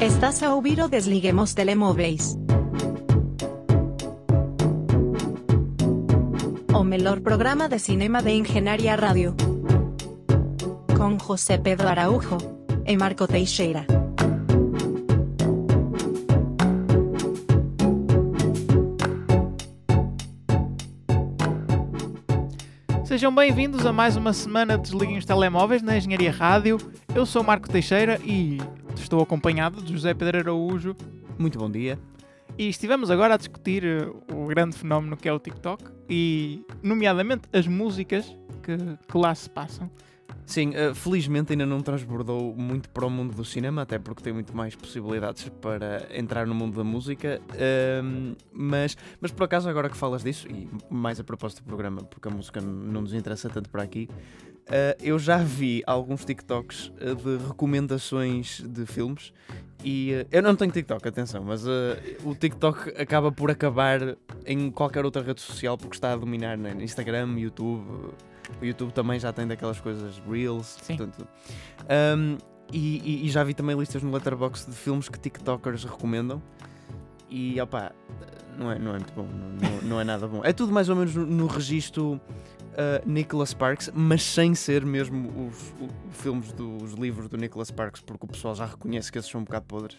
Estás a ouvir o Desliguemos Telemóveis. O melhor programa de cinema de Engenharia Rádio. Com José Pedro Araújo e Marco Teixeira. Sejam bem-vindos a mais uma semana de Desliguem os Telemóveis na Engenharia Rádio. Eu sou Marco Teixeira e estou acompanhado de José Pedro Araújo. Muito bom dia. E estivemos agora a discutir eh, o grande fenómeno que é o TikTok e, nomeadamente, as músicas que, que lá se passam. Sim, uh, felizmente ainda não transbordou muito para o mundo do cinema, até porque tem muito mais possibilidades para entrar no mundo da música. Uh, mas, mas por acaso, agora que falas disso, e mais a propósito do programa, porque a música não nos interessa tanto para aqui, uh, eu já vi alguns TikToks eh, de recomendações de filmes. E eu não tenho TikTok, atenção, mas o TikTok acaba por acabar em qualquer outra rede social porque está a dominar né, Instagram, YouTube o YouTube também já tem daquelas coisas Reels. Sim. Portanto, um, e, e, já vi também listas no Letterboxd de filmes que TikTokers recomendam. E opá, não é, não é muito bom, não, não é nada bom. É tudo mais ou menos no, no registro uh, Nicholas Sparks, mas sem ser mesmo os, os, filmes dos livros do Nicholas Sparks, porque o pessoal já reconhece que esses são um bocado podres.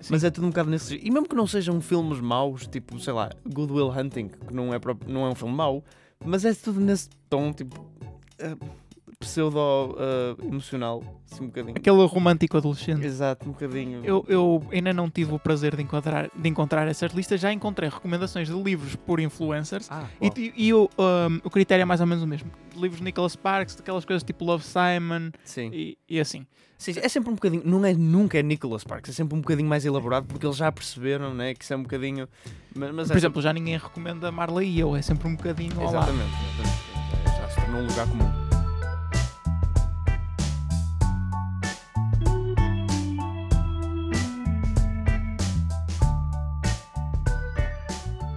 Sim. Mas é tudo um bocado nesse. E mesmo que não sejam filmes maus, tipo, sei lá, Good Will Hunting, que não é, próprio, não é um filme mau, mas é tudo nesse tom, tipo, uh, pseudo-emocional, uh, assim um bocadinho. Aquele romântico adolescente. Exato, um bocadinho. Eu, eu ainda não tive o prazer de encontrar, de encontrar essas listas, já encontrei recomendações de livros por influencers ah, e, e o, um, o critério é mais ou menos o mesmo. Livros de Nicholas Sparks, aquelas coisas tipo Love Simon e, e, assim. Sim, é sempre um bocadinho, não é nunca é Nicholas Sparks, é sempre um bocadinho mais elaborado porque eles já perceberam né, que isso é um bocadinho. Mas, mas por é exemplo, sempre... já ninguém recomenda Marley e eu, é sempre um bocadinho. Exatamente, exatamente. já se tornou um lugar comum.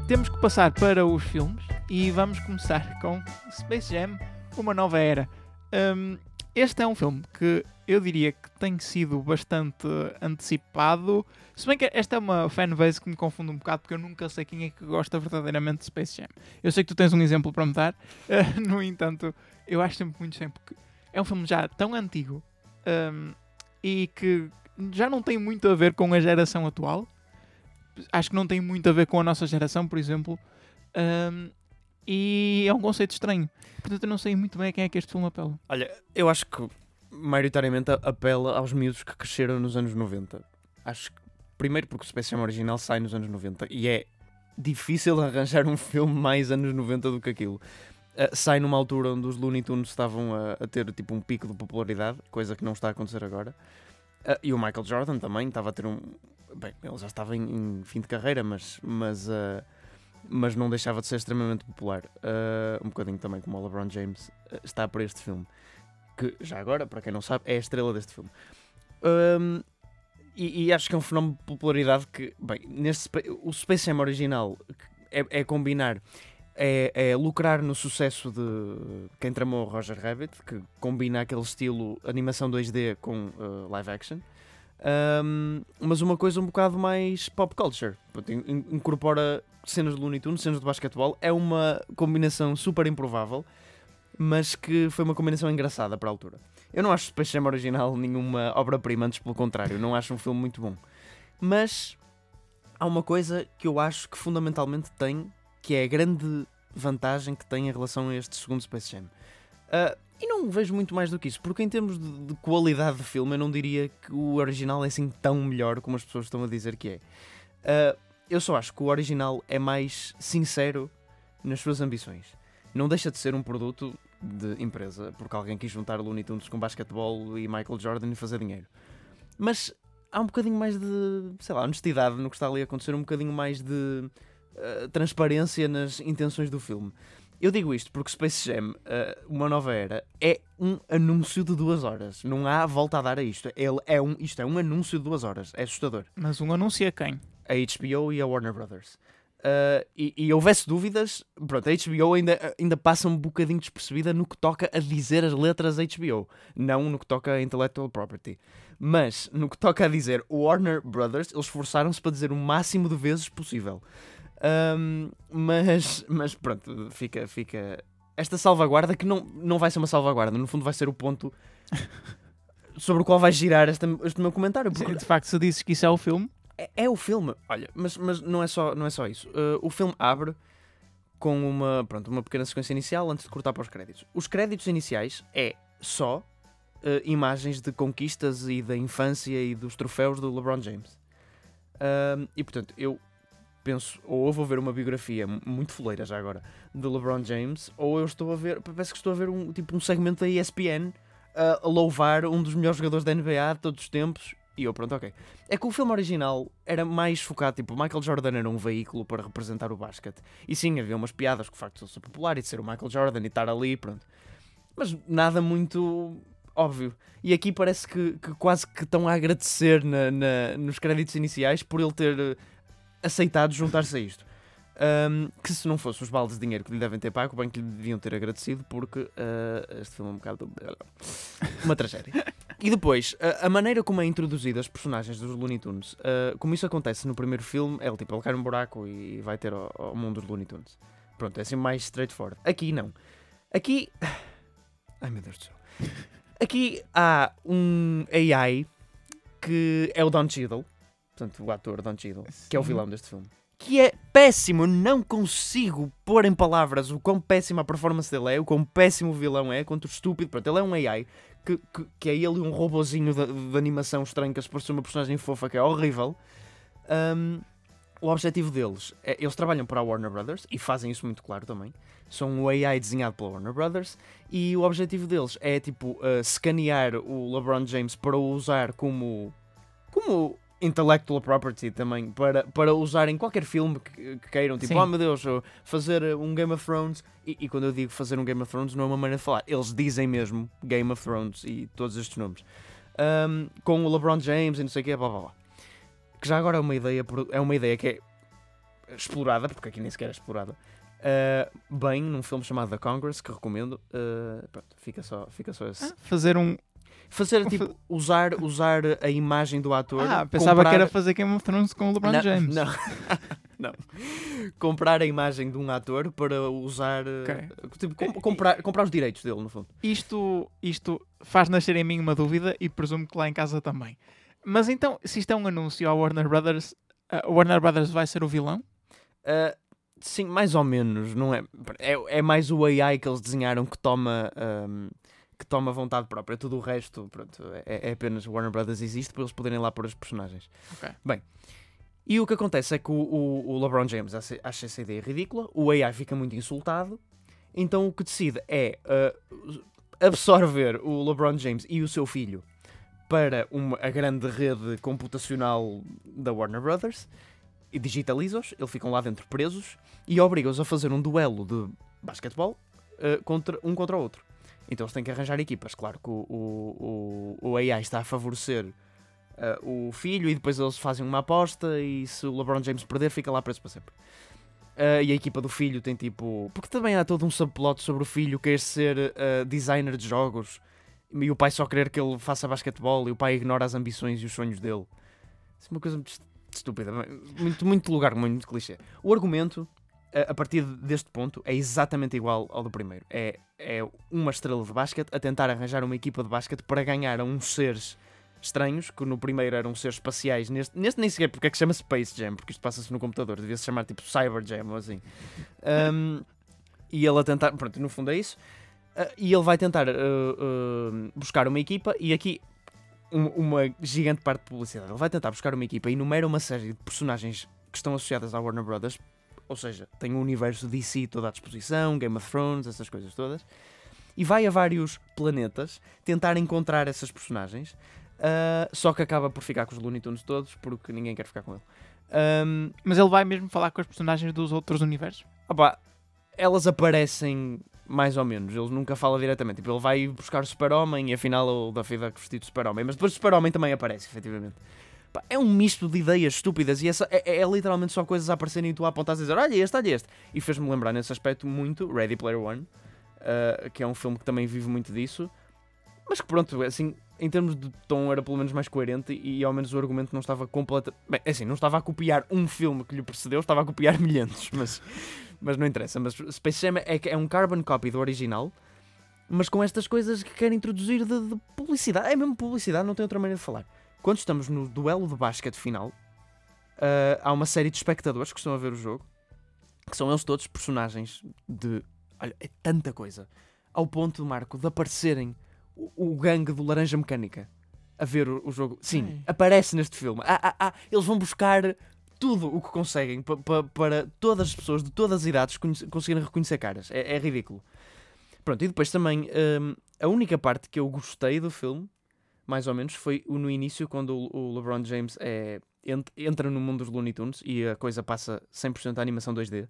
Temos que passar para os filmes e vamos começar com Space Jam, Uma Nova Era. Um, este é um filme que eu diria que tem sido bastante antecipado. Se bem que esta é uma fanbase que me confunde um bocado, porque eu nunca sei quem é que gosta verdadeiramente de Space Jam. Eu sei que tu tens um exemplo para me dar, uh, no entanto, eu acho sempre muito sempre que é um filme já tão antigo um, e que já não tem muito a ver com a geração atual acho que não tem muito a ver com a nossa geração, por exemplo. Um, e é um conceito estranho. Portanto, eu não sei muito bem a quem é que este filme apela. Olha, eu acho que maioritariamente apela aos miúdos que cresceram nos anos 90. Acho que, primeiro porque o Space original sai nos anos 90 e é difícil arranjar um filme mais anos 90 do que aquilo. Uh, sai numa altura onde os Looney Tunes estavam a, a, ter tipo um pico de popularidade, coisa que não está a acontecer agora. Uh, e o Michael Jordan também estava a ter um, bem, ele já estava em, em fim de carreira, mas, mas, uh, mas não deixava de ser extremamente popular. Uh, um bocadinho também como o LeBron James está para este filme. Que, já agora, para quem não sabe, é a estrela deste filme. Um, e, e, acho que é um fenómeno de popularidade que, bem, neste, o Space Jam original é, é combinar é, é, lucrar no sucesso de quem tramou Roger Rabbit, que combina aquele estilo animação 2D com uh, live action. Um, mas uma coisa um bocado mais pop culture. Incorpora cenas de Looney Tunes, cenas de basquetebol. É uma combinação super improvável, mas que foi uma combinação engraçada para a altura. Eu não acho Space Jam original nenhuma obra-prima, antes pelo contrário. Não acho um filme muito bom. Mas há uma coisa que eu acho que fundamentalmente tem, que é a grande vantagem que tem em relação a este segundo Space Jam. Uh, e não vejo muito mais do que isso, porque em termos de, de, qualidade de filme, eu não diria que o original é assim tão melhor como as pessoas estão a dizer que é. Uh, eu só acho que o original é mais sincero nas suas ambições. Não deixa de ser um produto de empresa, porque alguém quis juntar Looney Tunes com basquetebol e Michael Jordan e fazer dinheiro. Mas há um bocadinho mais de, sei lá, honestidade no que está ali a acontecer, um bocadinho mais de uh, transparência nas intenções do filme. Eu digo isto porque Space Jam, uh, uma nova era, é um anúncio de duas horas. Não há volta a dar a isto. Ele é um, isto é um anúncio de duas horas. É assustador. Mas um anúncio a quem? A HBO e a Warner Brothers. Uh, e, e houvesse dúvidas, pronto, a HBO ainda, ainda passa um bocadinho despercebida no que toca a dizer as letras HBO, não no que toca a intellectual property. Mas no que toca a dizer Warner Brothers, eles esforçaram-se para dizer o máximo de vezes possível. Um, mas, mas pronto, fica, fica esta salvaguarda que não, não vai ser uma salvaguarda, no fundo vai ser o ponto sobre o qual vai girar este, este meu comentário. Porque... De facto, se dizes que isso é o filme, é, é, o filme, olha, mas, mas não, é só, não é só isso. Uh, o filme abre com uma, pronto, uma pequena sequência inicial antes de cortar para os créditos. Os créditos iniciais é só uh, imagens de conquistas e da infância e dos troféus do LeBron James. Uh, e portanto, eu penso, ou vou ver uma biografia muito foleira já agora de LeBron James, ou eu estou a ver, parece que estou a ver um, tipo, um segmento da ESPN a louvar um dos melhores jogadores da NBA de todos os tempos e eu, pronto, ok. É que o filme original era mais focado, tipo, Michael Jordan era um veículo para representar o basquete. E sim, havia umas piadas com facto de ele ser popular e de ser o Michael Jordan e estar ali, pronto. Mas nada muito óbvio. E aqui parece que, que quase que estão a agradecer na, na, nos créditos iniciais por ele ter eh, aceitado juntar-se a isto. Um, que se não fosse os baldes de dinheiro que lhe devem ter pago, bem que lhe deviam ter agradecido, porque uh, este filme é um bocado. uma tragédia. E depois, a, a, maneira como é introduzida as personagens dos Looney Tunes, uh, como isso acontece no primeiro filme, é tipo, ele cai num buraco e vai ter ao, mundo dos Looney Tunes. Pronto, é assim mais straightforward. Aqui não. Aqui. Ai meu Deus do céu. Aqui há um AI que é o Don Cheadle, portanto, o ator Don Cheadle, Sim. que é o vilão deste filme que é péssimo. Não consigo pôr em palavras o quão péssima a performance dele é, o quão péssimo o vilão é, quanto estúpido. Pronto, ele é um AI que, que, que é ele um robozinho de, de, animação estranho que se parece uma personagem fofa que é horrível. Um, o objetivo deles é, eles trabalham para a Warner Brothers e fazem isso muito claro também. São um AI desenhado pela Warner Brothers e o objetivo deles é tipo uh, escanear o LeBron James para o usar como como intellectual property também para, para usar em qualquer filme que, que queiram. Tipo, Sim. oh meu Deus, fazer um Game of Thrones. E, e, quando eu digo fazer um Game of Thrones, não é uma maneira de falar. Eles dizem mesmo Game of Thrones e todos estes nomes. Um, com o LeBron James e não sei o que, blá blá blá. Que já agora é uma ideia, é uma ideia que é explorada, porque aqui nem sequer é explorada. Uh, bem, num filme chamado The Congress, que recomendo. Uh, pronto, fica só, fica só esse. Ah, fazer um, Fazer tipo, usar, usar a imagem do ator. Ah, pensava comprar... que era fazer Game of Thrones com o LeBron não, James. Não. não. Comprar a imagem de um ator para usar. Okay. Tipo, com, comprar, comprar os direitos dele, no fundo. Isto, isto faz nascer em mim uma dúvida e presumo que lá em casa também. Mas então, se isto é um anúncio à Warner Brothers, a Warner Brothers vai ser o vilão? Uh, sim, mais ou menos, não é? é? É mais o AI que eles desenharam que toma. Um, que toma vontade própria. Tudo o resto, pronto, é, é apenas Warner Brothers existe para eles poderem lá pôr os personagens. Okay. Bem, e o que acontece é que o, o, o, LeBron James acha essa ideia ridícula, o AI fica muito insultado, então o que decide é uh, absorver o LeBron James e o seu filho para uma, a grande rede computacional da Warner Brothers e digitaliza-os, eles ficam lá dentro presos e obriga-os a fazer um duelo de basquetebol uh, contra, um contra o outro. Então eles têm que arranjar equipas. Claro que o, o, o, AI está a favorecer uh, o filho e depois eles fazem uma aposta e se o LeBron James perder fica lá preso para sempre. Uh, e a equipa do filho tem tipo. Porque também há todo um subplot sobre o filho querer ser uh, designer de jogos e o pai só querer que ele faça basquetebol e o pai ignora as ambições e os sonhos dele. Isso é uma coisa muito estúpida, muito, muito lugar, muito clichê. O argumento a partir deste ponto, é exatamente igual ao do primeiro. É, é uma estrela de basquete a tentar arranjar uma equipa de basquete para ganhar a uns seres estranhos, que no primeiro eram seres espaciais. Neste, neste nem sequer porque é que chama Space Jam, porque isto passa-se no computador, devia se chamar tipo Cyber Jam ou assim. Um, e ele a tentar, pronto, no fundo é isso. Uh, e ele vai tentar uh, uh, buscar uma equipa, e aqui um, uma gigante parte de publicidade. Ele vai tentar buscar uma equipa e enumera uma série de personagens que estão associadas à Warner Brothers ou seja, tem o universo DC todo à disposição, Game of Thrones, essas coisas todas, e vai a vários planetas tentar encontrar essas personagens, uh, só que acaba por ficar com os Looney Tunes todos, porque ninguém quer ficar com ele. Um, Mas ele vai mesmo falar com as personagens dos outros universos? Opa, elas aparecem mais ou menos, ele nunca fala diretamente. Tipo, ele vai buscar o Super-Homem e afinal o Daffy Duck vestido de Super-Homem, mas depois o Super-Homem também aparece, efetivamente. É um misto de ideias estúpidas e essa, é, é literalmente só coisas a aparecerem e tu a apontar a dizer olha este, olha este. E fez-me lembrar nesse aspecto muito Ready Player One, uh, que é um filme que também vive muito disso. Mas que pronto, assim, em termos de tom era pelo menos mais coerente e, e ao menos o argumento não estava completo. Bem, é assim, não estava a copiar um filme que lhe precedeu, estava a copiar milhentos, mas, mas não interessa. Mas Space Jam é, é um carbon copy do original, mas com estas coisas que quer introduzir de, de, publicidade. É mesmo publicidade, não tem outra maneira de falar. Quando estamos no duelo de basquete final, uh, há uma série de espectadores que estão a ver o jogo, que são eles todos personagens de. Olha, é tanta coisa. Ao ponto, Marco, de aparecerem o, o gangue do Laranja Mecânica a ver o, o jogo. Sim, aparece neste filme. Ah, ah, ah, eles vão buscar tudo o que conseguem para todas as pessoas de todas as idades conseguirem reconhecer caras. É, é ridículo. Pronto, e depois também um, a única parte que eu gostei do filme, mais ou menos, foi no início, quando o, LeBron James é, entra no mundo dos Looney Tunes e a coisa passa 100% a animação 2D.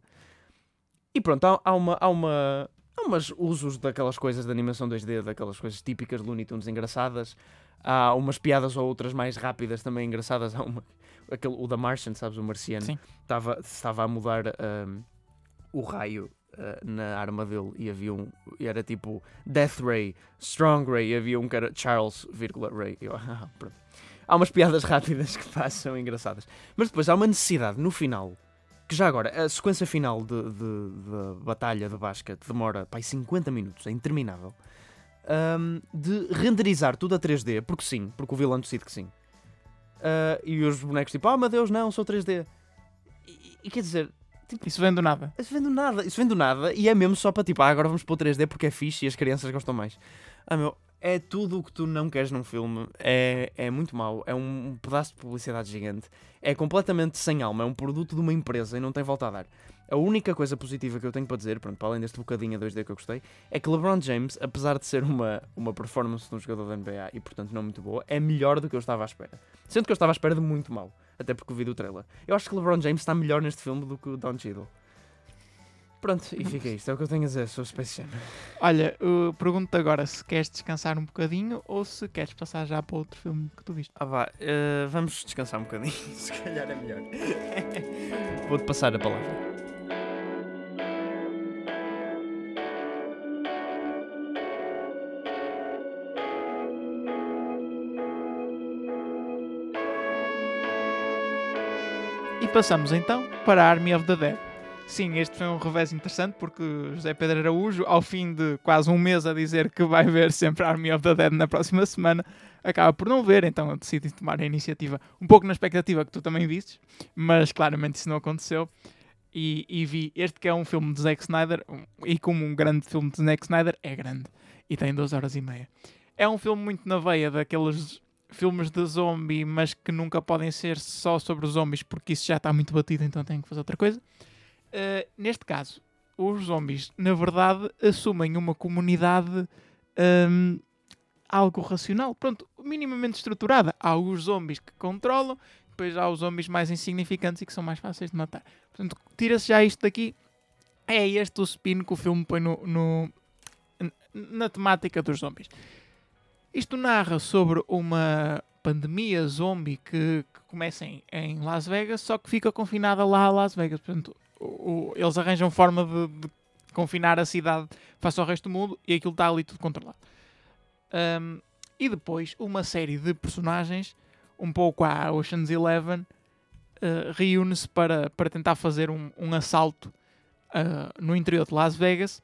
E pronto, há, há, uma, há uma, não, mas usos daquelas coisas de animação 2D, daquelas coisas típicas de Looney Tunes engraçadas. Há umas piadas ou outras mais rápidas também engraçadas. Há uma, aquele, o da Martian, sabes, o marciano, estava, estava a mudar um, o raio uh, na arma dele e havia um. Era tipo Death Ray, Strong Ray, e havia um que era Charles, Ray. Eu, ah, há umas piadas rápidas que passam engraçadas. Mas depois há uma necessidade no final que já agora, a sequência final de, de, de batalha de basquete demora pai, 50 minutos, é interminável. Um, de renderizar tudo a 3D, porque sim, porque o vilão decide que sim. Uh, e os bonecos tipo, oh meu Deus, não, sou 3D. E, e quer dizer, tipo, isso vem do nada. Isso vem do nada, isso vem do nada e é mesmo só para tipo, ah, agora vamos para o 3D porque é fixe e as crianças gostam mais. Ah meu, é tudo o que tu não queres num filme. É, é muito mau. É um pedaço de publicidade gigante. É completamente sem alma. É um produto de uma empresa e não tem volta a dar. A única coisa positiva que eu tenho para dizer, pronto, para além deste bocadinho a 2D que eu gostei, é que LeBron James, apesar de ser uma, uma performance de um jogador da NBA e portanto não muito boa, é melhor do que eu estava à espera. Sendo que eu estava à espera de muito mal, até porque vi do trailer. Eu acho que LeBron James está melhor neste filme do que o Don Cheadle. Pronto, e fica isto. É o que eu tenho a dizer sobre Space Jam. Olha, uh, pergunto-te agora se queres descansar um bocadinho ou se queres passar já para outro filme que tu viste. Ah, vá, uh, vamos descansar um bocadinho. se calhar é melhor. Vou-te passar a palavra. Passamos então para Army of the Dead. Sim, este foi um revés interessante porque José Pedro Araújo, ao fim de quase um mês a dizer que vai ver sempre Army of the Dead na próxima semana, acaba por não ver, então eu decidi tomar a iniciativa um pouco na expectativa que tu também vistes, mas claramente isso não aconteceu. E, e vi este que é um filme de Zack Snyder, e como um grande filme de Zack Snyder, é grande e tem duas horas e meia. É um filme muito na veia daqueles filmes de zombie, mas que nunca podem ser só sobre zombies, porque isso já está muito batido, então tenho que fazer outra coisa. Uh, neste caso, os zombies, na verdade, assumem uma comunidade um, algo racional, pronto, minimamente estruturada. Há os zombies que controlam, depois há os zombies mais insignificantes e que são mais fáceis de matar. Portanto, tira-se já isto daqui. É este o spin que o filme põe no, no na temática dos zombies. Isto narra sobre uma pandemia zombie que, que começa em, em, Las Vegas, só que fica confinada lá a Las Vegas. Portanto, o, eles arranjam forma de, de, confinar a cidade face ao resto do mundo e aquilo está ali tudo controlado. Um, e depois uma série de personagens, um pouco à Ocean's Eleven, uh, reúne-se para, para tentar fazer um, um assalto uh, no interior de Las Vegas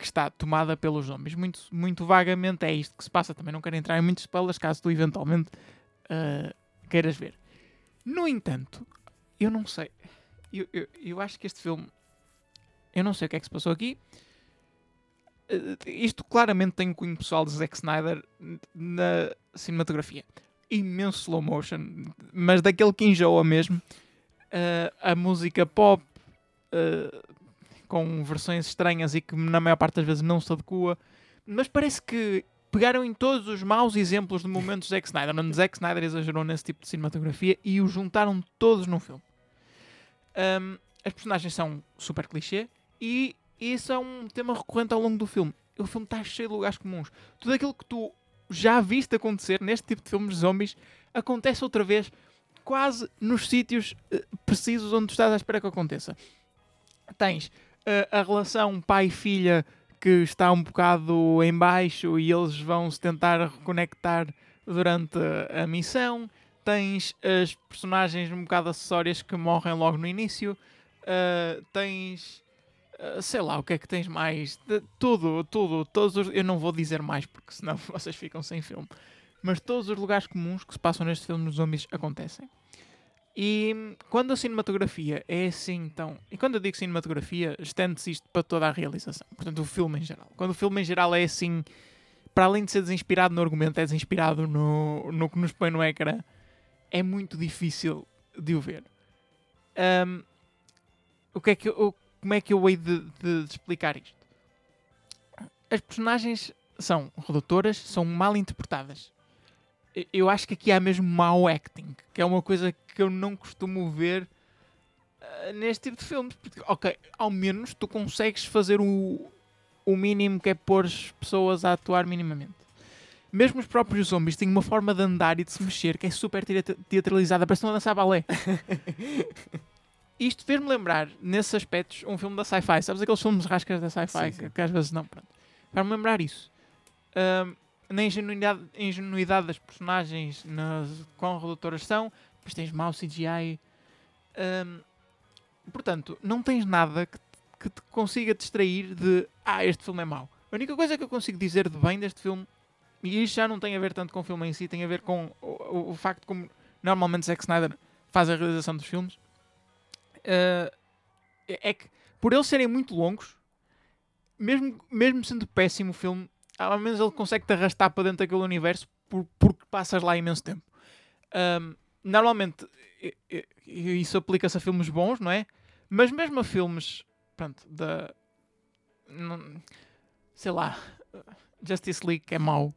que está tomada pelos zombies. Muito, muito vagamente é isto que se passa. Também não quero entrar em muitos spoilers caso tu eventualmente uh, queiras ver. No entanto, eu não sei eu, eu, eu acho que este filme. Eu não sei o que é que se passou aqui. Uh, isto claramente tem um cunho pessoal de Zack Snyder na cinematografia. Imenso slow motion, mas daquele que enjoa mesmo. Uh, a música pop uh, com versões estranhas e que na maior parte das vezes não se adequa. Mas parece que pegaram em todos os maus exemplos de momentos de Zack Snyder. Onde Zack Snyder exagerou nesse tipo de cinematografia e os juntaram todos num filme. Um, as personagens são super clichê e isso é um tema recorrente ao longo do filme. O filme está cheio de lugares comuns. Tudo aquilo que tu já viste acontecer neste tipo de filmes de zombies acontece outra vez quase nos sítios eh, precisos onde tu estás à espera que aconteça. Tens a relação pai-filha que está um bocado em baixo e eles vão se tentar reconectar durante a missão. Tens as personagens um bocado acessórias que morrem logo no início. Uh, tens uh, sei lá o que é que tens mais. De, tudo, tudo, todos os, eu não vou dizer mais porque senão vocês ficam sem filme. Mas todos os lugares comuns que se passam neste filme dos zombies acontecem. E quando a cinematografia é assim, então. E quando eu digo cinematografia, estende-se isto para toda a realização. Portanto, o filme em geral. Quando o filme em geral é assim, para além de ser desinspirado no argumento, é desinspirado no, no que nos põe no ecrã, é muito difícil de o ver. Um, o que é que eu, como é que eu hei de, de, de explicar isto? As personagens são redutoras, são mal interpretadas eu acho que aqui há mesmo mau acting, que é uma coisa que eu não costumo ver uh, neste tipo de filmes. Porque, ok, ao menos tu consegues fazer o, o mínimo que é pôr as pessoas a atuar minimamente. Mesmo os próprios zombies têm uma forma de andar e de se mexer que é super teatralizada, parece que estão a dançar balé. Isto fez-me lembrar, nesses aspectos, um filme da sci-fi. Sabes aqueles filmes rascas da sci-fi que, que, às vezes não? Faz-me lembrar isso. Um, na ingenuidade, ingenuidade das personagens, nas quão redutoras são, depois tens mau CGI. Um, portanto, não tens nada que, que te consiga distrair de ah, este filme é mau. A única coisa que eu consigo dizer de bem deste filme, e isto já não tem a ver tanto com o filme em si, tem a ver com o, o, o facto como normalmente Zack Snyder faz a realização dos filmes, uh, é que por eles serem muito longos, mesmo, mesmo sendo péssimo o filme, ao menos ele consegue te arrastar para dentro daquele universo por, porque passas lá imenso tempo. Um, normalmente isso aplica-se a filmes bons, não é? Mas mesmo a filmes, pronto, da. Sei lá, Justice League é mau.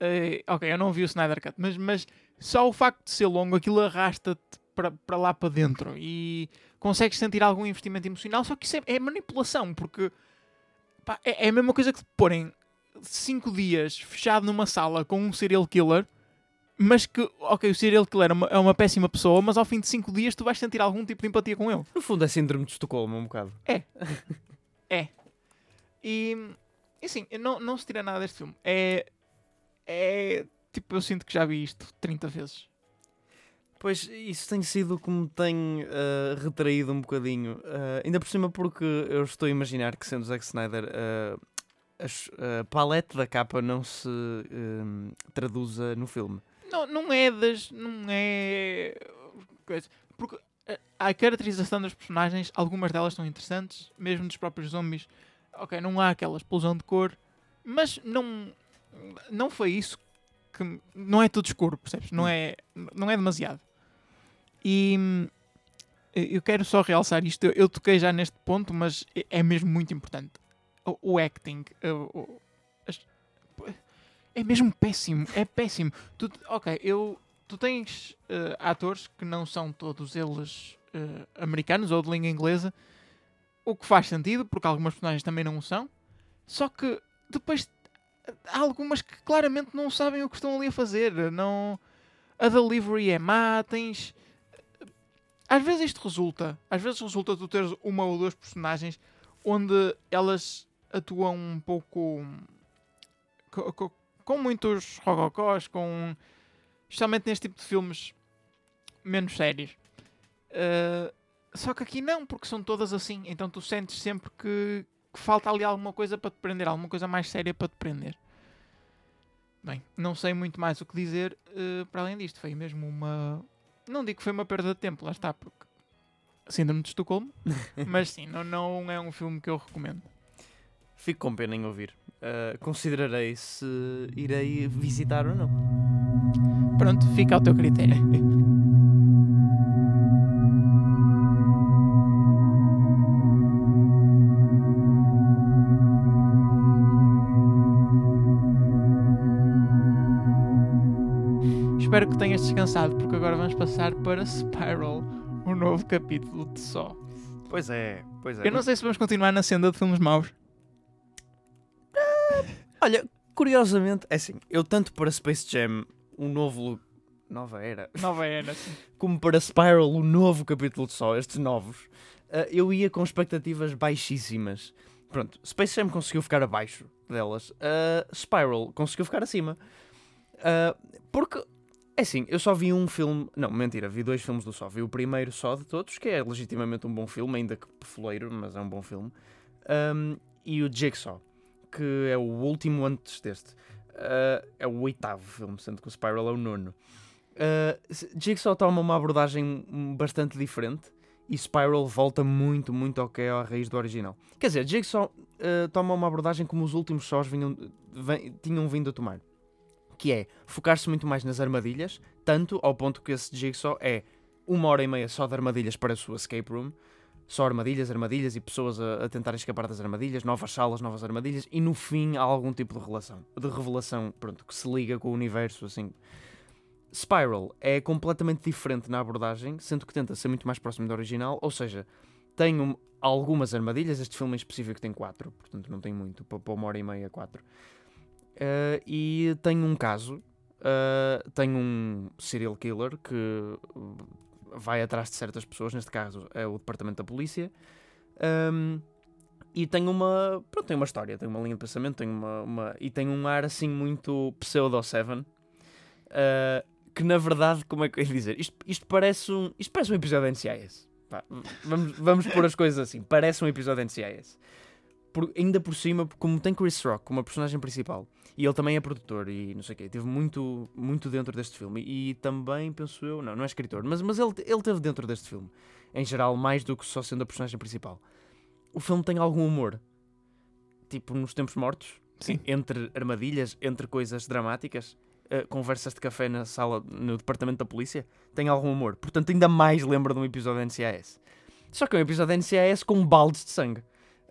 Uh, ok, eu não vi o Snyder Cut, mas, mas só o facto de ser longo, aquilo arrasta-te para lá para dentro e consegues sentir algum investimento emocional, só que isso é, é manipulação, porque pá, é, é, a mesma coisa que te porem cinco dias fechado numa sala com um serial killer, mas que, ok, o serial killer é uma, é uma péssima pessoa, mas ao fim de cinco dias tu vais sentir algum tipo de empatia com ele. No fundo é síndrome de Estocolmo, um bocado. É. é. E, e assim, não, não se tira nada deste filme. É. É. Tipo, eu sinto que já vi isto 30 vezes. Pois, isso tem sido como tem uh, retraído um bocadinho. Uh, ainda por cima porque eu estou a imaginar que sendo Zack Snyder uh, a palete da capa não se um, traduza no filme. Não, não é das. Não é. Porque a caracterização das personagens, algumas delas são interessantes, mesmo dos próprios zombies. Ok, não há aquela explosão de cor, mas não. Não foi isso que. Não é tudo escuro, percebes? Não é, não é demasiado. E hum, eu quero só realçar isto. Eu toquei já neste ponto, mas é, é mesmo muito importante o, o acting, o, as, é mesmo péssimo, é péssimo. Tu, ok, eu, tu tens uh, atores que não são todos eles uh, americanos ou de língua inglesa, o que faz sentido, porque algumas personagens também não são, só que depois há algumas que claramente não sabem o que estão ali a fazer, não... A delivery é má, tens... Às vezes isto resulta, às vezes resulta tu teres uma ou duas personagens onde elas atuam um pouco com, com, com muitos rococós, com especialmente neste tipo de filmes menos sérios. Uh, só que aqui não, porque são todas assim. Então tu sentes sempre que, que, falta ali alguma coisa para te prender, alguma coisa mais séria para te prender. Bem, não sei muito mais o que dizer uh, para além disto. Foi mesmo uma. Não digo que foi uma perda de tempo, lá está, porque. Síndrome de Estocolmo. mas sim, não, não é um filme que eu recomendo. Fico com pena em ouvir. Uh, considerarei se irei visitar ou não. Pronto, fica ao teu critério. Espero que tenhas descansado, porque agora vamos passar para Spiral, um novo capítulo de só. Pois é, pois é. Eu não sei se vamos continuar na senda de filmes maus. Olha, curiosamente, é assim, eu tanto para Space Jam, um novo nova era, Nova era. sim. como para Spiral, o novo capítulo de só, estes novos, eh, eu ia com expectativas baixíssimas. Pronto, Space Jam conseguiu ficar abaixo delas. eh, Spiral conseguiu ficar acima. Eh, porque, é assim, eu só vi um filme. Não, mentira, vi dois filmes do só. Vi o primeiro só de todos, que é legitimamente um bom filme, ainda que foleiro, mas é um bom filme. Um, e o Jigsaw, que é o último antes deste. Uh, é o oitavo filme, sendo que o Spiral é o nono. Uh, Jigsaw toma uma abordagem bastante diferente e Spiral volta muito, muito ao que é a raiz do original. Quer dizer, Jigsaw uh, toma uma abordagem como os últimos sós vinham, vem- tinham vindo a tomar. Que é focar-se muito mais nas armadilhas, tanto ao ponto que esse Jigsaw é uma hora e meia só de armadilhas para a sua escape room. Só armadilhas, armadilhas e pessoas a, a tentar escapar das armadilhas, novas salas, novas armadilhas, e no fim há algum tipo de relação, de revelação, pronto, que se liga com o universo, assim. Spiral é completamente diferente na abordagem, sendo que tenta ser muito mais próximo do original, ou seja, tem um- algumas armadilhas, este filme em específico tem quatro, portanto não tem muito, para uma hora e meia, quatro. Eh, e tem um caso, eh, tem um serial killer que uh, vai atrás de certas pessoas, neste caso é o departamento da polícia, um, e tem uma, pronto, tem uma história, tem uma linha de pensamento, tem uma, uma- e tem um ar assim muito pseudo-seven, uh, que na verdade, como é que eu ia dizer, isto, isto parece um, isto parece um episódio da NCIS. Pá, vamos, vamos pôr as coisas assim, parece um episódio da NCIS. Por- ainda por cima, como tem Chris Rock como a personagem principal, e ele também é produtor e não sei o quê, teve muito, muito dentro deste filme. E também, penso eu, não, não é escritor, mas, mas ele, ele teve dentro deste filme. Em geral, mais do que só sendo a personagem principal. O filme tem algum humor. Tipo, nos tempos mortos, Sim. entre armadilhas, entre coisas dramáticas, eh, conversas de café na sala, no departamento da polícia, tem algum humor. Portanto, ainda mais lembra de um episódio da NCIS. Só que é um episódio da NCIS com baldes de sangue.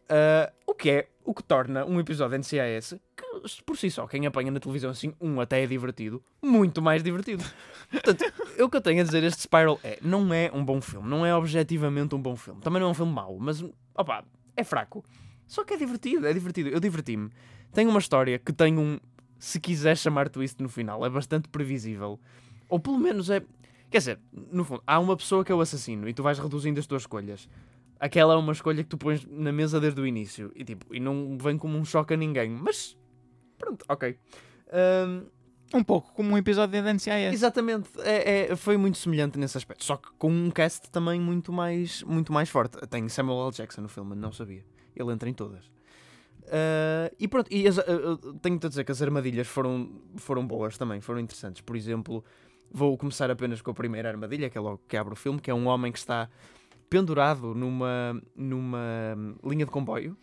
Ah, o que é o que torna um episódio da NCIS que por si só quem apanha na televisão assim um até é divertido muito mais divertido. Portanto o que eu tenho a dizer este Spiral é não é um bom filme não é objetivamente um bom filme. Também não é um filme mau mas opa é fraco. Só que é divertido é divertido. Eu diverti-me. Tem uma história que tem um se quiser chamar twist no final é bastante previsível. Ou pelo menos é quer dizer no fundo há uma pessoa que é o assassino e tu vais reduzindo as tuas escolhas aquela é uma escolha que tu pões na mesa desde o início e, tipo, e não vem como um choque a ninguém. Mas pronto, ok. Ahm, Um pouco como um episódio da NCIS. exatamente, é, é- foi muito semelhante nesse aspecto, só que com um cast também muito mais, muito mais forte. Tem Samuel L. Jackson no filme, não sabia. Ele entra em todas. Ah, e pronto, e as- ah, ah, tenho-te a dizer que as armadilhas foram, foram boas também, foram interessantes. Por exemplo, vou começar apenas com a primeira armadilha, que é logo que abre o filme, que é um homem que está pendurado numa, numa linha de comboio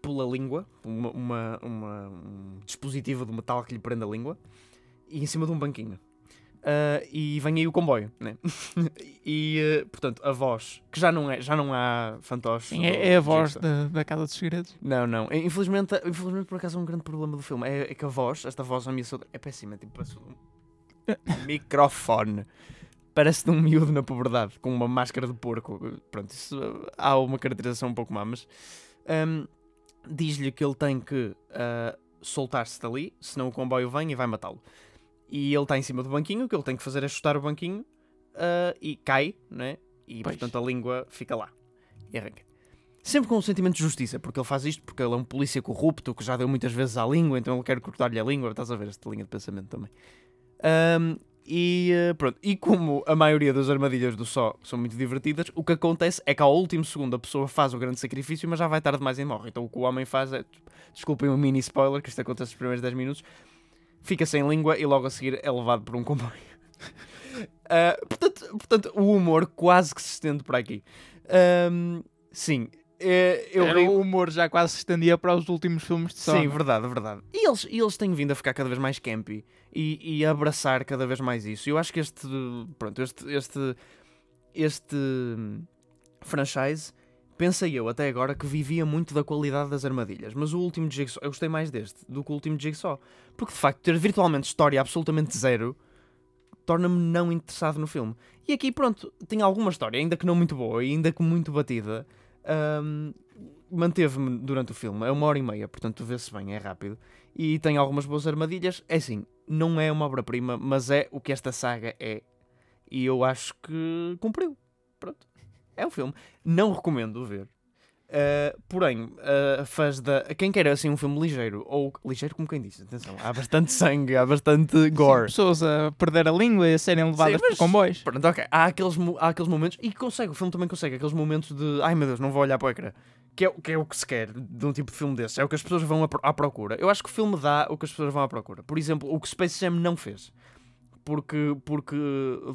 pela língua, uma, uma- uma- um dispositivo de metal que lhe prende a língua, e em cima de um banquinho. Ah, e vem aí o comboio, né? e, ah, portanto, a voz, que já não, é, já não há fantoche. Sim, é, é a voz da, da Casa dos Segredos. Não, não. Infelizmente, infelizmente, por acaso, é um grande problema do filme. É, é que a voz, esta voz ameaçadora, é péssima. Tipo, microfone. Parece de um miúdo na puberdade, com uma máscara de porco. Pronto, isso há uma caracterização um pouco má, mas um, diz-lhe que ele tem que uh, soltar-se dali, senão o comboio vem e vai matá-lo. E ele está em cima do banquinho, o que ele tem que fazer é chutar o banquinho uh, e cai, né? E Pois. portanto a língua fica lá e arranca. Sempre com um sentimento de justiça, porque ele faz isto porque ele é um polícia corrupto que já deu muitas vezes à língua, então ele quer cortar-lhe a língua. Estás a ver esta linha de pensamento também. Um, e eh, pronto, e como a maioria das armadilhas do só são muito divertidas, o que acontece é que ao último segundo a pessoa faz o grande sacrifício, mas já vai tarde demais e morre. Então o que o homem faz é, desculpem um mini spoiler, que isto acontece nos primeiros 10 minutos, fica sem língua e logo a seguir é levado por um comboio. Ah, portanto, portanto, o humor quase que se estende por aqui. Sim, eh, eu Era o humor já quase se estendia para os últimos filmes de Sony. Sim, verdade, verdade. E eles, e eles têm vindo a ficar cada vez mais campy e, e abraçar cada vez mais isso. Eu acho que este, pronto, este, este, este franchise, pensei eu até agora que vivia muito da qualidade das armadilhas, mas o último Jigsaw, eu gostei mais deste do que o último Jigsaw, porque de facto ter virtualmente história absolutamente zero torna-me não interessado no filme. E aqui, pronto, tem alguma história, ainda que não muito boa ainda que muito batida. hum, manteve-me durante o filme. É uma hora e meia, portanto vê-se bem, é rápido. E tem algumas boas armadilhas. É assim, não é uma obra-prima, mas é o que esta saga é. E eu acho que cumpriu. Pronto. É um filme. Não recomendo ver. Uh, porém, uh, fãs da. Quem quer assim um filme ligeiro, ou ligeiro como quem disse, atenção, há bastante sangue, há bastante gore. Sim, pessoas a perder a língua e a serem levadas Sim, por comboios. Pronto, ok. Há aqueles, há aqueles momentos, e consegue, o filme também consegue, aqueles momentos de ai meu Deus, não vou olhar para o ecrã. Que é, que é o que se quer de um tipo de filme desse, é o que as pessoas vão à procura. Eu acho que o filme dá o que as pessoas vão à procura. Por exemplo, o que Space Jam não fez porque, porque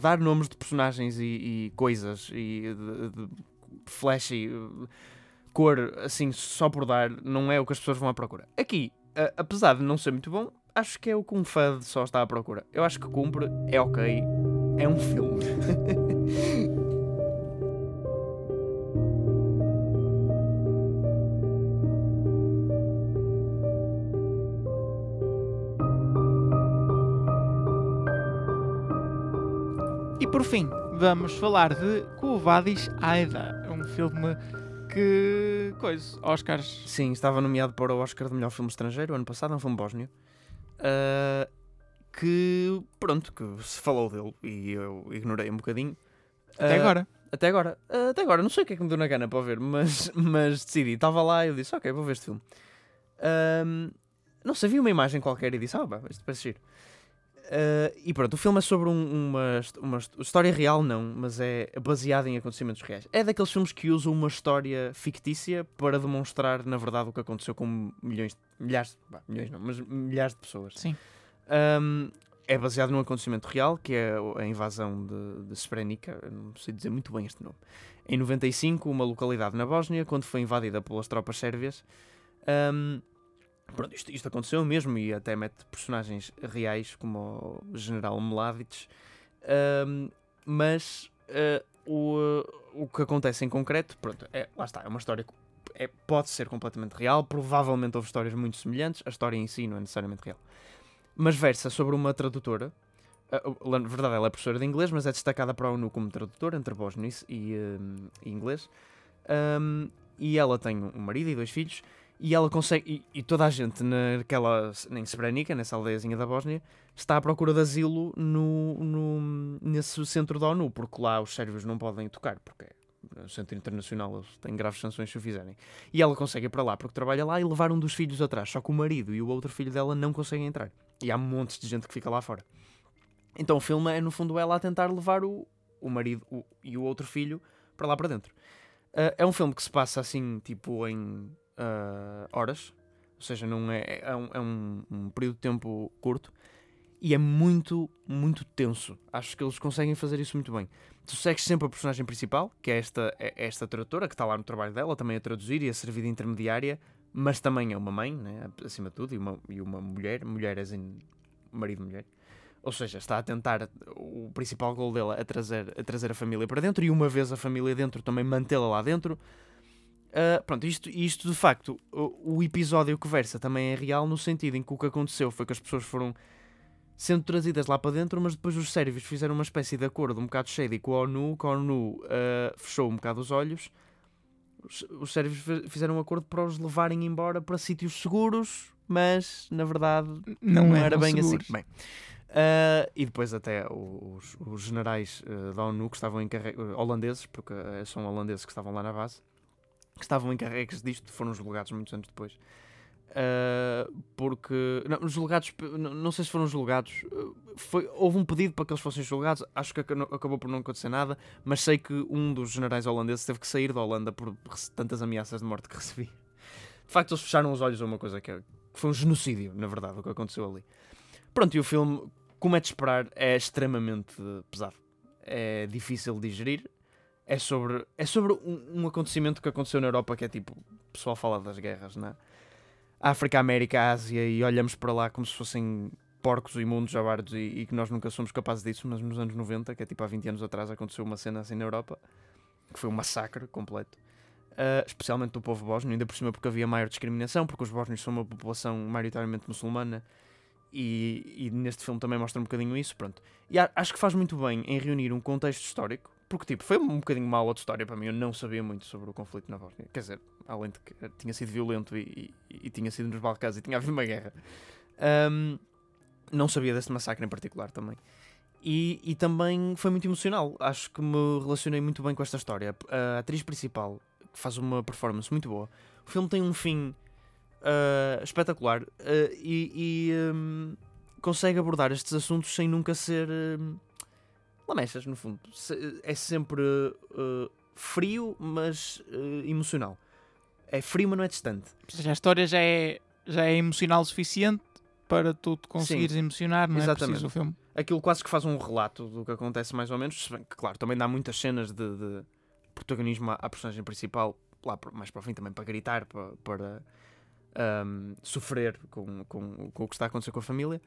dar nomes de personagens e, e coisas e de, de flashy cor, assim, só por dar, não é o que as pessoas vão à procura. Aqui, uh, apesar de não ser muito bom, acho que é o que um fã só está à procura. Eu acho que cumpre, é ok, é um filme. por fim, vamos falar de Covadis Aida, um filme que coisa, Oscars. Sim, estava nomeado para o Oscar de melhor filme estrangeiro ano passado, é um filme bósnio. Uh, que pronto, que se falou dele e eu ignorei um bocadinho. Até uh, agora. Até agora. Uh, até agora, não sei o que é que me deu na gana para ver, mas, mas decidi. Estava lá e eu disse, ok, vou ver este filme. não sei, vi uma imagem qualquer e disse, ah, bah, isto parece giro. Uh, e pronto, o filme é sobre um, uma, uma história real, não, mas é baseado em acontecimentos reais. É daqueles filmes que usam uma história fictícia para demonstrar, na verdade, o que aconteceu com milhões, milhares, bah, milhões não, mas milhares de pessoas. Sim. Um, é baseado num acontecimento real, que é a invasão de, de Srebrenica, não sei dizer muito bem este nome. Em 95, uma localidade na Bósnia, quando foi invadida pelas tropas sérvias. Um, Pronto, isto, isto, aconteceu mesmo e até mete personagens reais como o General Mladic, um, mas uh, o, o que acontece em concreto, pronto, é, lá está, é uma história que é, pode ser completamente real, provavelmente houve histórias muito semelhantes, a história em si não é necessariamente real, mas versa sobre uma tradutora, uh, na verdade ela é professora de inglês, mas é destacada para a ONU como tradutora entre bósnio e, e inglês, um, e ela tem um marido e dois filhos, e ela consegue. E, e, toda a gente naquela. em Srebrenica, nessa aldeiazinha da Bósnia, está à procura de asilo no, no, nesse centro da ONU, porque lá os sérvios não podem tocar, porque é o centro internacional eles têm graves sanções se o fizerem. E ela consegue ir para lá porque trabalha lá e levar um dos filhos atrás, só que o marido e o outro filho dela não conseguem entrar. E há montes de gente que fica lá fora. Então o filme é, no fundo, ela a tentar levar o, o marido o, e o outro filho para lá para dentro. Uh, é um filme que se passa assim, tipo, em uh, horas, ou seja, não é, é, um, é um, um, período de tempo curto e é muito, muito tenso. Acho que eles conseguem fazer isso muito bem. Tu segues sempre a personagem principal, que é esta, é esta tradutora, que está lá no trabalho dela, também a traduzir e a servir de intermediária, mas também é uma mãe, né, acima de tudo, e uma, e uma mulher, mulheres em marido-mulher. Ou seja, está a tentar, o principal gol dela é trazer, a trazer a família para dentro e uma vez a família dentro também mantê-la lá dentro. Uh, pronto, isto, isto de facto, o, o, episódio que versa também é real no sentido em que o que aconteceu foi que as pessoas foram sendo trazidas lá para dentro, mas depois os sérvios fizeram uma espécie de acordo um bocado shady com a ONU, que a ONU uh, fechou um bocado os olhos. Os, os sérvios fizeram um acordo para os levarem embora para sítios seguros, mas na verdade não, não era bem assim. seguros. assim. Bem, uh, e depois até os, os generais da ONU que estavam encarregados, holandeses, porque são holandeses que estavam lá na base, que estavam encarregues disto foram julgados muitos anos depois. Uh, porque não, os julgados, não, não, sei se foram julgados, foi, houve um pedido para que eles fossem julgados. Acho que acabou por não acontecer nada, mas sei que um dos generais holandeses teve que sair da Holanda por tantas ameaças de morte que recebia. De facto, eles fecharam os olhos a uma coisa é, que foi um genocídio, na verdade, o que aconteceu ali. Pronto, e o filme, como é de esperar, é extremamente pesado. É difícil de digerir é sobre, é sobre um, um, acontecimento que aconteceu na Europa que é tipo, o pessoal fala das guerras, né? África, América, Ásia e olhamos para lá como se fossem porcos imundos, jabardos e, e, que nós nunca somos capazes disso, mas nos anos 90, que é tipo há 20 anos atrás, aconteceu uma cena assim na Europa que foi um massacre completo. Uh, especialmente do povo bósnio, ainda por cima porque havia maior discriminação, porque os bósnios são uma população maioritariamente muçulmana e, e, neste filme também mostra um bocadinho isso, pronto. E acho que faz muito bem em reunir um contexto histórico, porque tipo, foi um bocadinho mal outra história para mim, eu não sabia muito sobre o conflito na Bósnia. Quer dizer, além de que tinha sido violento e, e- e tinha sido nos Balcãs e tinha havido uma guerra. Ahm, não sabia desse massacre em particular também. E, e também foi muito emocional. Acho que me relacionei muito bem com esta história. A atriz principal que faz uma performance muito boa. O filme tem um fim ah, espetacular ah, e, e, hum, consegue abordar estes assuntos sem nunca ser hum, lamechas, no fundo. É sempre ah, frio, mas ah, emocional. É frio, mas não é distante. Ou seja, a história já é, já é emocional o suficiente para tu te conseguires emocionar, não é Exatamente. preciso o filme. Aquilo quase que faz um relato do que acontece, mais ou menos. Se bem que, claro, também dá muitas cenas de, de protagonismo à, personagem principal, lá mais para o fim também para gritar, para, para ahm, sofrer com, com, com o que está a acontecer com a família.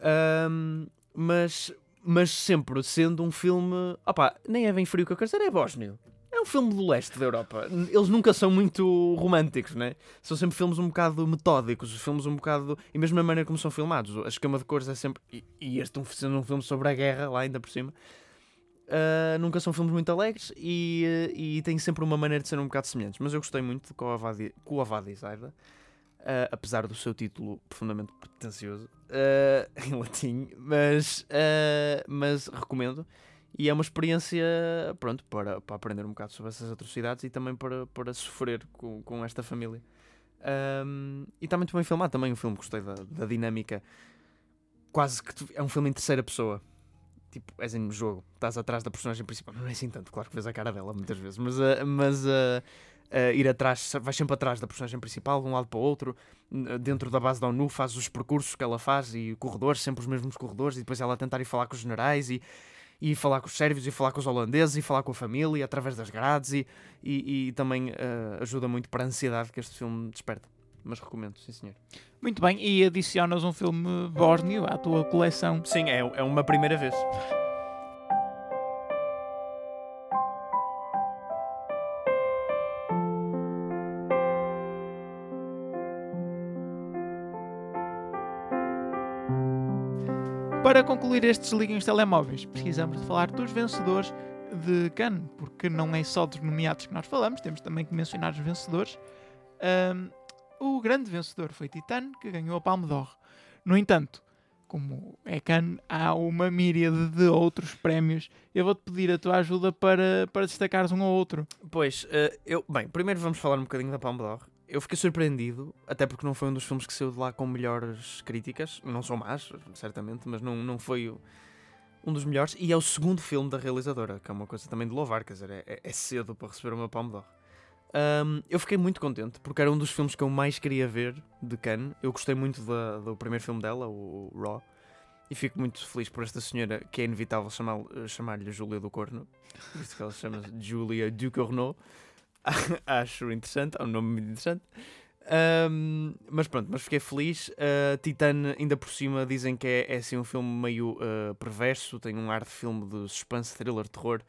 Ahm, mas, mas sempre sendo um filme. Opá, nem é bem frio que eu quero dizer, é bósnio. É um filme do leste da Europa. Eles nunca são muito românticos, né? São sempre filmes um bocado metódicos, filmes um bocado. E mesmo a maneira como são filmados. A escama de cores é sempre. E, este sendo um filme sobre a guerra, lá ainda por cima. ah, nunca são filmes muito alegres e, e têm sempre uma maneira de ser um bocado semelhantes. Mas eu gostei muito de Coavadi Zaida, ah, apesar do seu título profundamente pretencioso ah, em latim, mas, ah, mas recomendo. E é uma experiência, pronto, para, para aprender um bocado sobre essas atrocidades e também para, para sofrer com, com esta família. Ahm, e está muito bem filmado também o filme, gostei da, da dinâmica. Quase que tu- é um filme em terceira pessoa. Tipo, és em jogo, estás atrás da personagem principal. Não é assim tanto, claro que vês a cara dela muitas vezes, mas, ah, mas ah, ah, ir atrás, vais sempre atrás da personagem principal, de um lado para o outro. Dentro da base da ONU, fazes os percursos que ela faz e corredores, sempre os mesmos corredores, e depois ela tentar ir falar com os generais e, e falar com os sérvios e falar com os holandeses e falar com a família através das grades e, e, e também ah, ajuda muito para a ansiedade que este filme desperta. Mas recomendo, sim senhor. Muito bem, e adicionas um filme bósnio à tua coleção. Sim, é, é uma primeira vez. Concluir estes liguem os telemóveis, precisamos de falar dos vencedores de Cannes, porque não é só dos nomeados que nós falamos, temos também que mencionar os vencedores. Ahm, o grande vencedor foi Titan, que ganhou a Palme d'Or. No entanto, como é Cannes, há uma míriade de outros prémios. Eu vou-te pedir a tua ajuda para, para destacares um ou outro. Pois, eh, eu, bem, primeiro vamos falar um bocadinho da Palme d'Or. Eu fiquei surpreendido, até porque não foi um dos filmes que saiu de lá com melhores críticas. Não são más, certamente, mas não, não foi um dos melhores. E é o segundo filme da realizadora, que é uma coisa também de louvar, quer dizer, é, é cedo para receber uma Palme d'Or. Ahm, eu fiquei muito contente, porque era um dos filmes que eu mais queria ver de Cannes. Eu gostei muito da- do primeiro filme dela, o, o Raw. E fico muito feliz por esta senhora, que é inevitável chamar- chamar-lhe Júlia do Corno. Visto que ela se chama Julia Ducournau. Acho interessante, é um nome muito interessante. Ahm, mas pronto, mas fiquei feliz. Uh, Titan, ainda por cima, dizem que é, é assim um filme meio uh, perverso, tem um ar de filme de suspense, thriller, terror,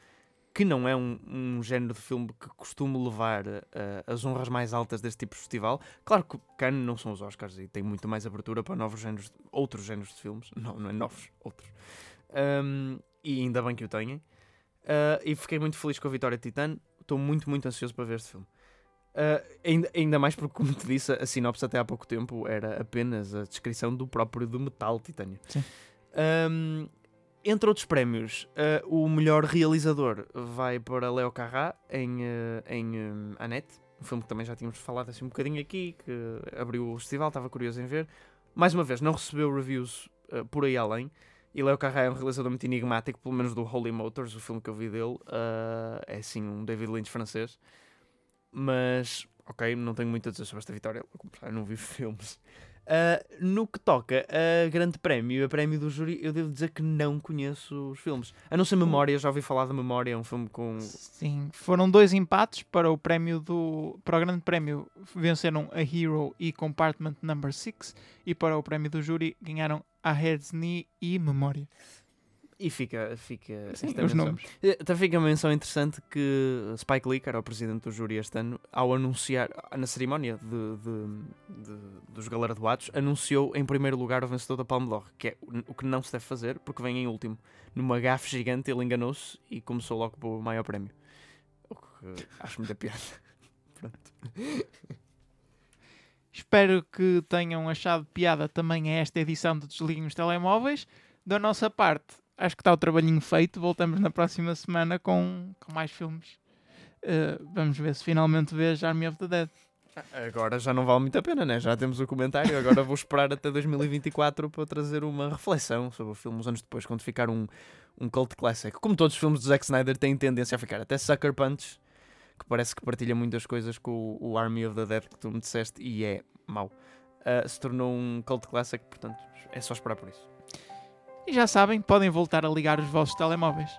que não é um, um género de filme que costumo levar uh, as honras mais altas deste tipo de festival. Claro que Cannes não são os Oscars e tem muito mais abertura para novos géneros, outros géneros de filmes. Não, não é novos, outros. Ahm, e ainda bem que o tenham. Uh, e fiquei muito feliz com a vitória de Titan. Estou muito, muito ansioso para ver este filme. Uh, ainda, ainda mais porque, como te disse, a sinopse até há pouco tempo era apenas a descrição do próprio do metal titânio. Sim. Um, entre outros prémios, uh, o melhor realizador vai para Leo Carrá em, uh, em um, Annette, um filme que também já tínhamos falado assim um bocadinho aqui, que abriu o festival, estava curioso em ver. Mais uma vez, não recebeu reviews por aí além. E Leo Carrá é um realizador muito enigmático, pelo menos do Holy Motors, o filme que eu vi dele. uh, é assim um David Lynch francês. Mas, ok, não tenho muito a dizer sobre esta vitória. Já não vi filmes. Uh, no que toca a grande prémio, a prémio do júri, eu devo dizer que não conheço os filmes. A não ser Memória, já ouvi falar da Memória, é um filme com. Sim, foram dois empates para o prémio do para o grande prémio venceram a Hero e Compartment Number 6 e para o prémio do júri ganharam a Head's Knee e Memória. E fica, fica Sim, os menção. nomes. Até fica uma menção interessante que Spike Lee, que era o presidente do júri este ano, ao anunciar, na cerimónia de, de- de- dos galardoados, anunciou em primeiro lugar o vencedor da Palme d'Or, que é o- o que não se deve fazer, porque vem em último. Numa gafe gigante, ele enganou-se e começou logo pelo maior prémio. O que acho muita piada. Pronto. Espero que tenham achado piada também a esta edição de Desliguem os Telemóveis. Da nossa parte, acho que está o trabalhinho feito. Voltamos na próxima semana com, com mais filmes. Uh, vamos ver se finalmente vejo Army of the Dead. Agora já não vale muito a pena, né? Já temos o comentário. Agora vou esperar até 2024 para trazer uma reflexão sobre o filme uns anos depois, quando ficar um, um cult classic. Como todos os filmes do Zack Snyder têm tendência a ficar. Até Sucker Punch, que parece que partilha muitas coisas com o, o Army of the Dead que tu me disseste e é mau. Uh, se tornou um cult classic, portanto é só esperar por isso. E já sabem, podem voltar a ligar os vossos telemóveis.